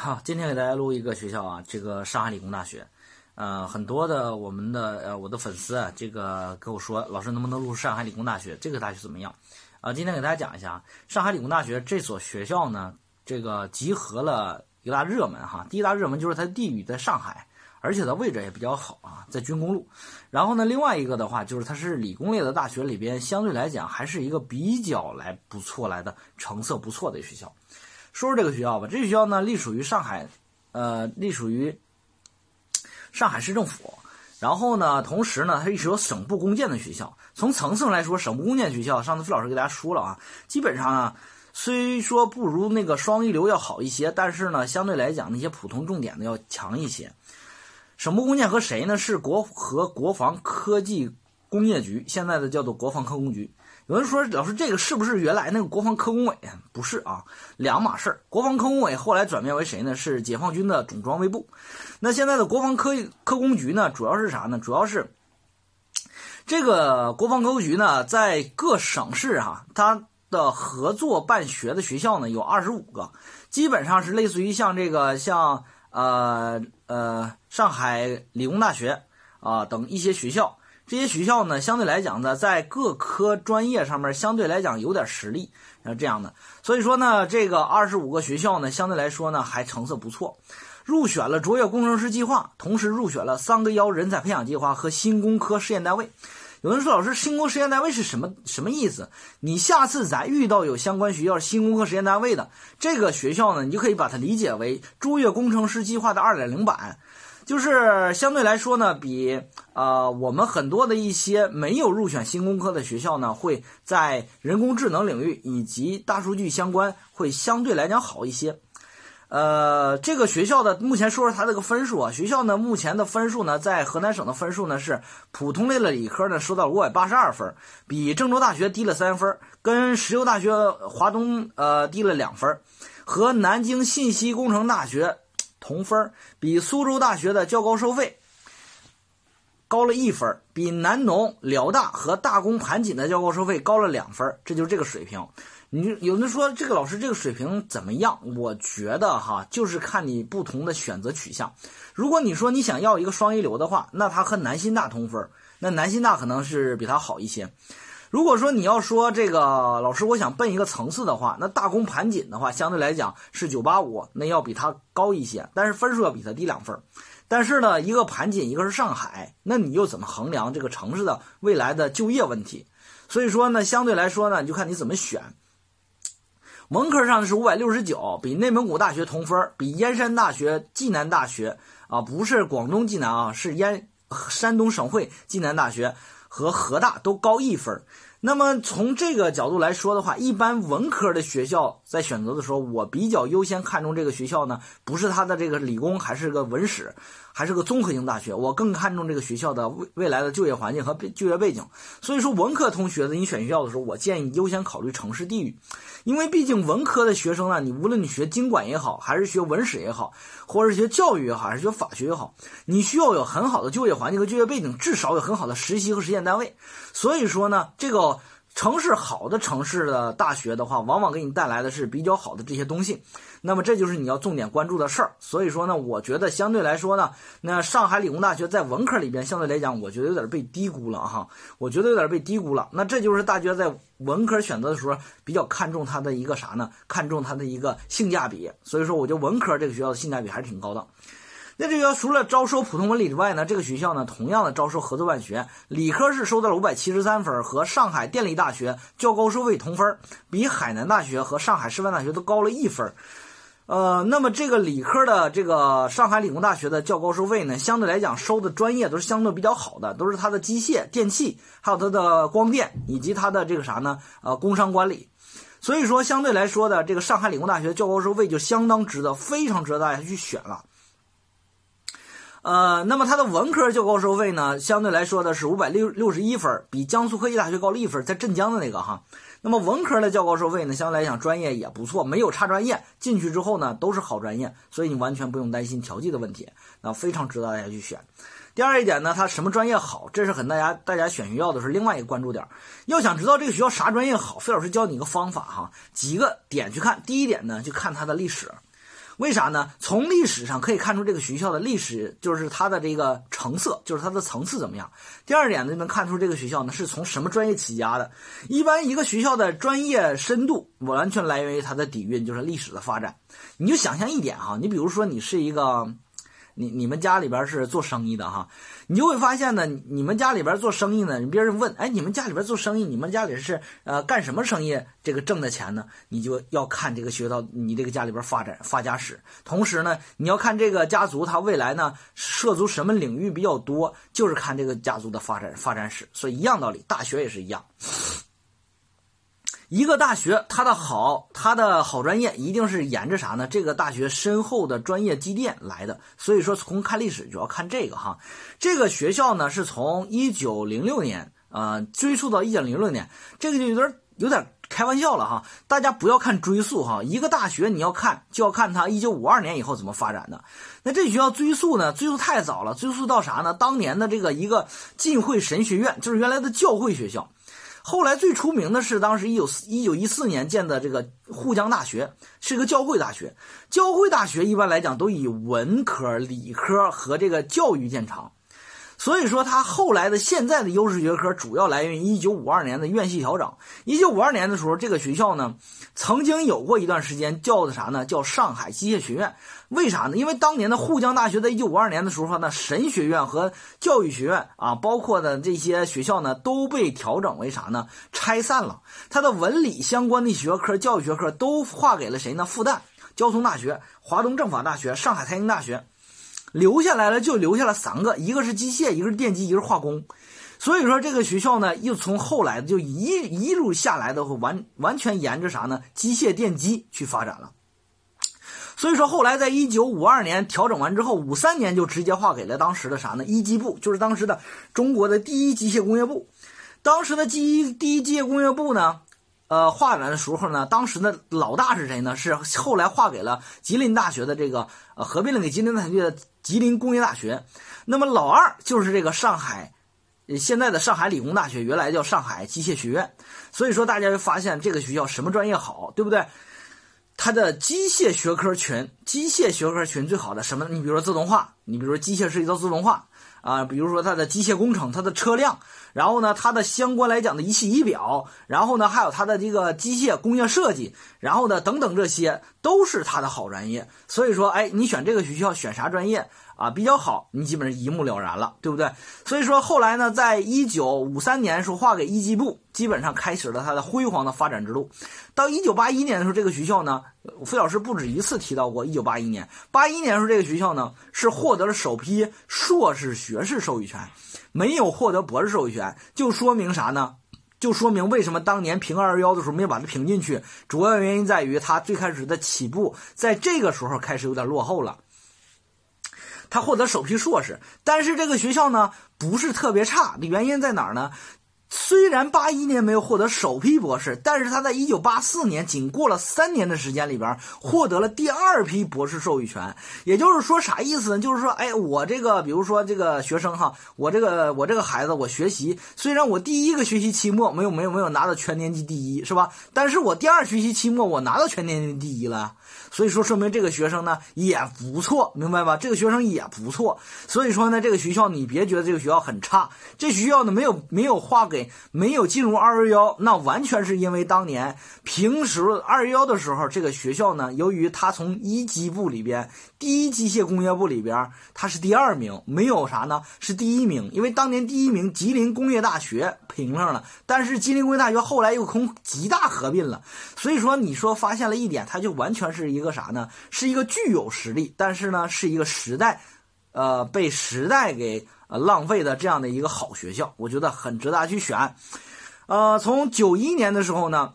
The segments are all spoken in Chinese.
好，今天给大家录一个学校啊，这个上海理工大学，呃，很多的我们的呃我的粉丝啊，这个跟我说，老师能不能录上海理工大学？这个大学怎么样？啊，今天给大家讲一下啊上海理工大学这所学校呢，这个集合了一大热门哈，第一大热门就是它的地域在上海，而且它位置也比较好啊，在军工路。然后呢，另外一个的话就是它是理工类的大学里边，相对来讲还是一个比较来不错来的成色不错的学校。说说这个学校吧，这学校呢隶属于上海，呃，隶属于上海市政府。然后呢，同时呢，它也是有省部共建的学校。从层次上来说，省部共建学校，上次费老师给大家说了啊，基本上啊，虽说不如那个双一流要好一些，但是呢，相对来讲，那些普通重点的要强一些。省部共建和谁呢？是国和国防科技工业局，现在的叫做国防科工局。有人说，老师，这个是不是原来那个国防科工委？不是啊，两码事儿。国防科工委后来转变为谁呢？是解放军的总装备部。那现在的国防科科工局呢？主要是啥呢？主要是这个国防科工局呢，在各省市哈，它的合作办学的学校呢有二十五个，基本上是类似于像这个像呃呃上海理工大学啊等一些学校。这些学校呢，相对来讲呢，在各科专业上面相对来讲有点实力，是这样的。所以说呢，这个二十五个学校呢，相对来说呢还成色不错，入选了卓越工程师计划，同时入选了三个幺人才培养计划和新工科试验单位。有人说，老师，新工试验单位是什么什么意思？你下次咱遇到有相关学校新工科实验单位的这个学校呢，你就可以把它理解为卓越工程师计划的二点零版。就是相对来说呢，比呃我们很多的一些没有入选新工科的学校呢，会在人工智能领域以及大数据相关会相对来讲好一些。呃，这个学校的目前说说它这个分数啊，学校呢目前的分数呢，在河南省的分数呢是普通类的理科呢收到五百八十二分，比郑州大学低了三分，跟石油大学华东呃低了两分，和南京信息工程大学。同分比苏州大学的较高收费高了一分比南农、辽大和大工盘锦的较高收费高了两分这就是这个水平。你有人说这个老师这个水平怎么样？我觉得哈，就是看你不同的选择取向。如果你说你想要一个双一流的话，那他和南新大同分那南新大可能是比他好一些。如果说你要说这个老师，我想奔一个层次的话，那大工盘锦的话，相对来讲是九八五，那要比它高一些，但是分数要比它低两分。但是呢，一个盘锦，一个是上海，那你又怎么衡量这个城市的未来的就业问题？所以说呢，相对来说呢，你就看你怎么选。文科上的是五百六十九，比内蒙古大学同分，比燕山大学、济南大学啊，不是广东济南啊，是燕山东省会济南大学。和河大都高一分那么从这个角度来说的话，一般文科的学校在选择的时候，我比较优先看重这个学校呢，不是它的这个理工，还是个文史，还是个综合性大学，我更看重这个学校的未未来的就业环境和就业背景。所以说，文科同学的你选学校的时候，我建议优先考虑城市地域。因为毕竟文科的学生呢，你无论你学经管也好，还是学文史也好，或者是学教育也好，还是学法学也好，你需要有很好的就业环境和就业背景，至少有很好的实习和实验单位。所以说呢，这个。城市好的城市的大学的话，往往给你带来的是比较好的这些东西，那么这就是你要重点关注的事儿。所以说呢，我觉得相对来说呢，那上海理工大学在文科里边相对来讲，我觉得有点被低估了哈，我觉得有点被低估了。那这就是大学在文科选择的时候比较看重它的一个啥呢？看重它的一个性价比。所以说，我觉得文科这个学校的性价比还是挺高的。那这个除了招收普通文理之外呢，这个学校呢，同样的招收合作办学，理科是收到了五百七十三分，和上海电力大学较高收费同分，比海南大学和上海师范大学都高了一分。呃，那么这个理科的这个上海理工大学的较高收费呢，相对来讲收的专业都是相对比较好的，都是它的机械、电气，还有它的光电以及它的这个啥呢？呃，工商管理。所以说，相对来说的这个上海理工大学较高收费就相当值得，非常值得大家去选了。呃，那么它的文科较高收费呢，相对来说的是五百六六十一分，比江苏科技大学高了一分，在镇江的那个哈。那么文科的较高收费呢，相对来讲专业也不错，没有差专业，进去之后呢都是好专业，所以你完全不用担心调剂的问题，那非常值得大家去选。第二一点呢，它什么专业好，这是很大家大家选学校的是另外一个关注点。要想知道这个学校啥专业好，费老师教你一个方法哈，几个点去看。第一点呢，就看它的历史。为啥呢？从历史上可以看出这个学校的历史，就是它的这个成色，就是它的层次怎么样。第二点呢，就能看出这个学校呢是从什么专业起家的。一般一个学校的专业深度，完全来源于它的底蕴，就是历史的发展。你就想象一点哈，你比如说你是一个。你你们家里边是做生意的哈，你就会发现呢，你们家里边做生意呢，别人问，哎，你们家里边做生意，你们家里是呃干什么生意？这个挣的钱呢，你就要看这个学到你这个家里边发展发家史，同时呢，你要看这个家族他未来呢涉足什么领域比较多，就是看这个家族的发展发展史。所以一样道理，大学也是一样。一个大学，它的好，它的好专业，一定是沿着啥呢？这个大学深厚的专业积淀来的。所以说，从看历史主要看这个哈。这个学校呢，是从一九零六年啊追溯到一九零六年，这个就有点有点开玩笑了哈。大家不要看追溯哈，一个大学你要看就要看它一九五二年以后怎么发展的。那这学校追溯呢？追溯太早了，追溯到啥呢？当年的这个一个浸会神学院，就是原来的教会学校。后来最出名的是当时一九一九一四年建的这个沪江大学，是个教会大学。教会大学一般来讲都以文科、理科和这个教育见长，所以说它后来的现在的优势学科主要来源于一九五二年的院系调整。一九五二年的时候，这个学校呢曾经有过一段时间叫的啥呢？叫上海机械学院。为啥呢？因为当年的沪江大学在一九五二年的时候呢，神学院和教育学院啊，包括的这些学校呢，都被调整为啥呢？拆散了。它的文理相关的学科、教育学科都划给了谁呢？复旦、交通大学、华东政法大学、上海财经大学，留下来了就留下了三个，一个是机械，一个是电机，一个是化工。所以说这个学校呢，又从后来就一一路下来的完完全沿着啥呢？机械电机去发展了。所以说，后来在一九五二年调整完之后，五三年就直接划给了当时的啥呢？一机部，就是当时的中国的第一机械工业部。当时的机第一机械工业部呢，呃，划来的时候呢，当时的老大是谁呢？是后来划给了吉林大学的这个呃，合并了给吉林大学的吉林工业大学。那么老二就是这个上海，现在的上海理工大学，原来叫上海机械学院。所以说，大家就发现这个学校什么专业好，对不对？它的机械学科群，机械学科群最好的什么？你比如说自动化，你比如说机械涉及到自动化啊，比如说它的机械工程，它的车辆，然后呢，它的相关来讲的仪器仪表，然后呢，还有它的这个机械工业设计，然后呢，等等这些都是它的好专业。所以说，哎，你选这个学校选啥专业？啊，比较好，你基本上一目了然了，对不对？所以说后来呢，在一九五三年时候划给一机部，基本上开始了它的辉煌的发展之路。到一九八一年的时候，这个学校呢，费老师不止一次提到过。一九八一年，八一年的时候这个学校呢是获得了首批硕士学士授予权，没有获得博士授予权，就说明啥呢？就说明为什么当年评二幺幺的时候没有把它评进去，主要原因在于它最开始的起步在这个时候开始有点落后了。他获得首批硕士，但是这个学校呢不是特别差，的原因在哪儿呢？虽然八一年没有获得首批博士，但是他在一九八四年仅过了三年的时间里边获得了第二批博士授予权。也就是说啥意思呢？就是说，哎，我这个比如说这个学生哈，我这个我这个孩子，我学习虽然我第一个学习期末没有没有没有拿到全年级第一，是吧？但是我第二学期期末我拿到全年级第一了。所以说，说明这个学生呢也不错，明白吧？这个学生也不错。所以说呢，这个学校你别觉得这个学校很差，这学校呢没有没有划给，没有进入二幺幺，那完全是因为当年平时二幺幺的时候，这个学校呢，由于它从一机部里边。第一机械工业部里边，它是第二名，没有啥呢？是第一名，因为当年第一名吉林工业大学评上了，但是吉林工业大学后来又同吉大合并了，所以说你说发现了一点，它就完全是一个啥呢？是一个具有实力，但是呢是一个时代，呃，被时代给呃浪费的这样的一个好学校，我觉得很值得去选。呃，从九一年的时候呢，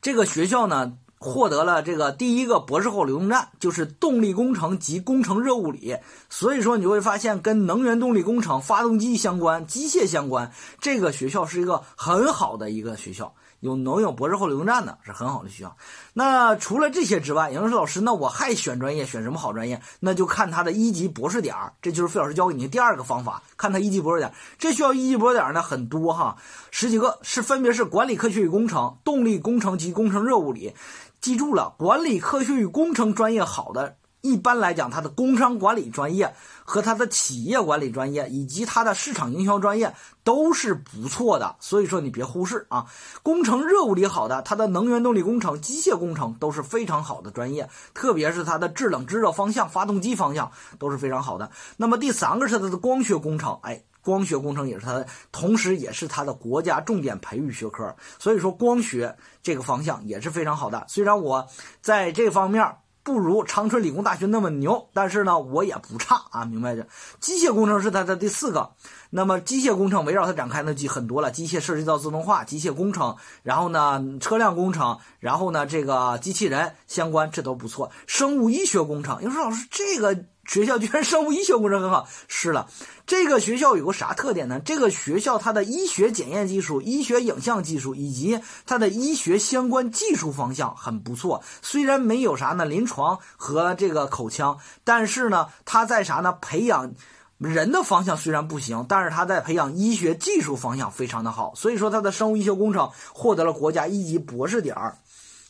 这个学校呢。获得了这个第一个博士后流动站，就是动力工程及工程热物理。所以说，你会发现跟能源动力工程、发动机相关、机械相关，这个学校是一个很好的一个学校。有能有博士后流动站的是很好的学校。那除了这些之外，杨老师老师，那我还选专业，选什么好专业？那就看他的一级博士点这就是费老师教给你的第二个方法，看他一级博士点这需要一级博士点呢很多哈，十几个是分别是管理科学与工程、动力工程及工程热物理。记住了，管理科学与工程专业好的。一般来讲，他的工商管理专业和他的企业管理专业以及他的市场营销专业都是不错的，所以说你别忽视啊。工程热物理好的，他的能源动力工程、机械工程都是非常好的专业，特别是他的制冷制热方向、发动机方向都是非常好的。那么第三个是他的光学工程，哎，光学工程也是它的，同时也是它的国家重点培育学科，所以说光学这个方向也是非常好的。虽然我在这方面。不如长春理工大学那么牛，但是呢，我也不差啊，明白着。机械工程是它的第四个，那么机械工程围绕它展开那就很多了，机械涉及到自动化、机械工程，然后呢，车辆工程，然后呢，这个机器人相关，这都不错。生物医学工程，有人说老师这个。学校居然生物医学工程很好，是了，这个学校有个啥特点呢？这个学校它的医学检验技术、医学影像技术以及它的医学相关技术方向很不错。虽然没有啥呢临床和这个口腔，但是呢，它在啥呢？培养人的方向虽然不行，但是它在培养医学技术方向非常的好。所以说，它的生物医学工程获得了国家一级博士点儿。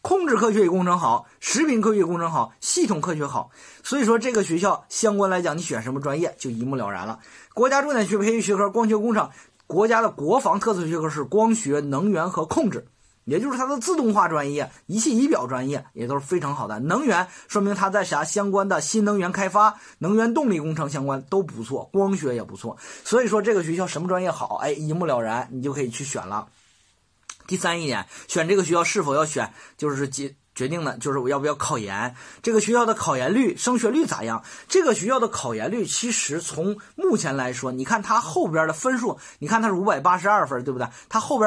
控制科学与工程好，食品科学与工程好，系统科学好，所以说这个学校相关来讲，你选什么专业就一目了然了。国家重点学培育学科光学工程，国家的国防特色学科是光学、能源和控制，也就是它的自动化专业、仪器仪表专业也都是非常好的。能源说明它在啥相关的新能源开发、能源动力工程相关都不错，光学也不错。所以说这个学校什么专业好，哎，一目了然，你就可以去选了。第三一点，选这个学校是否要选，就是决决定的，就是我要不要考研。这个学校的考研率、升学率咋样？这个学校的考研率，其实从目前来说，你看它后边的分数，你看它是五百八十二分，对不对？它后边。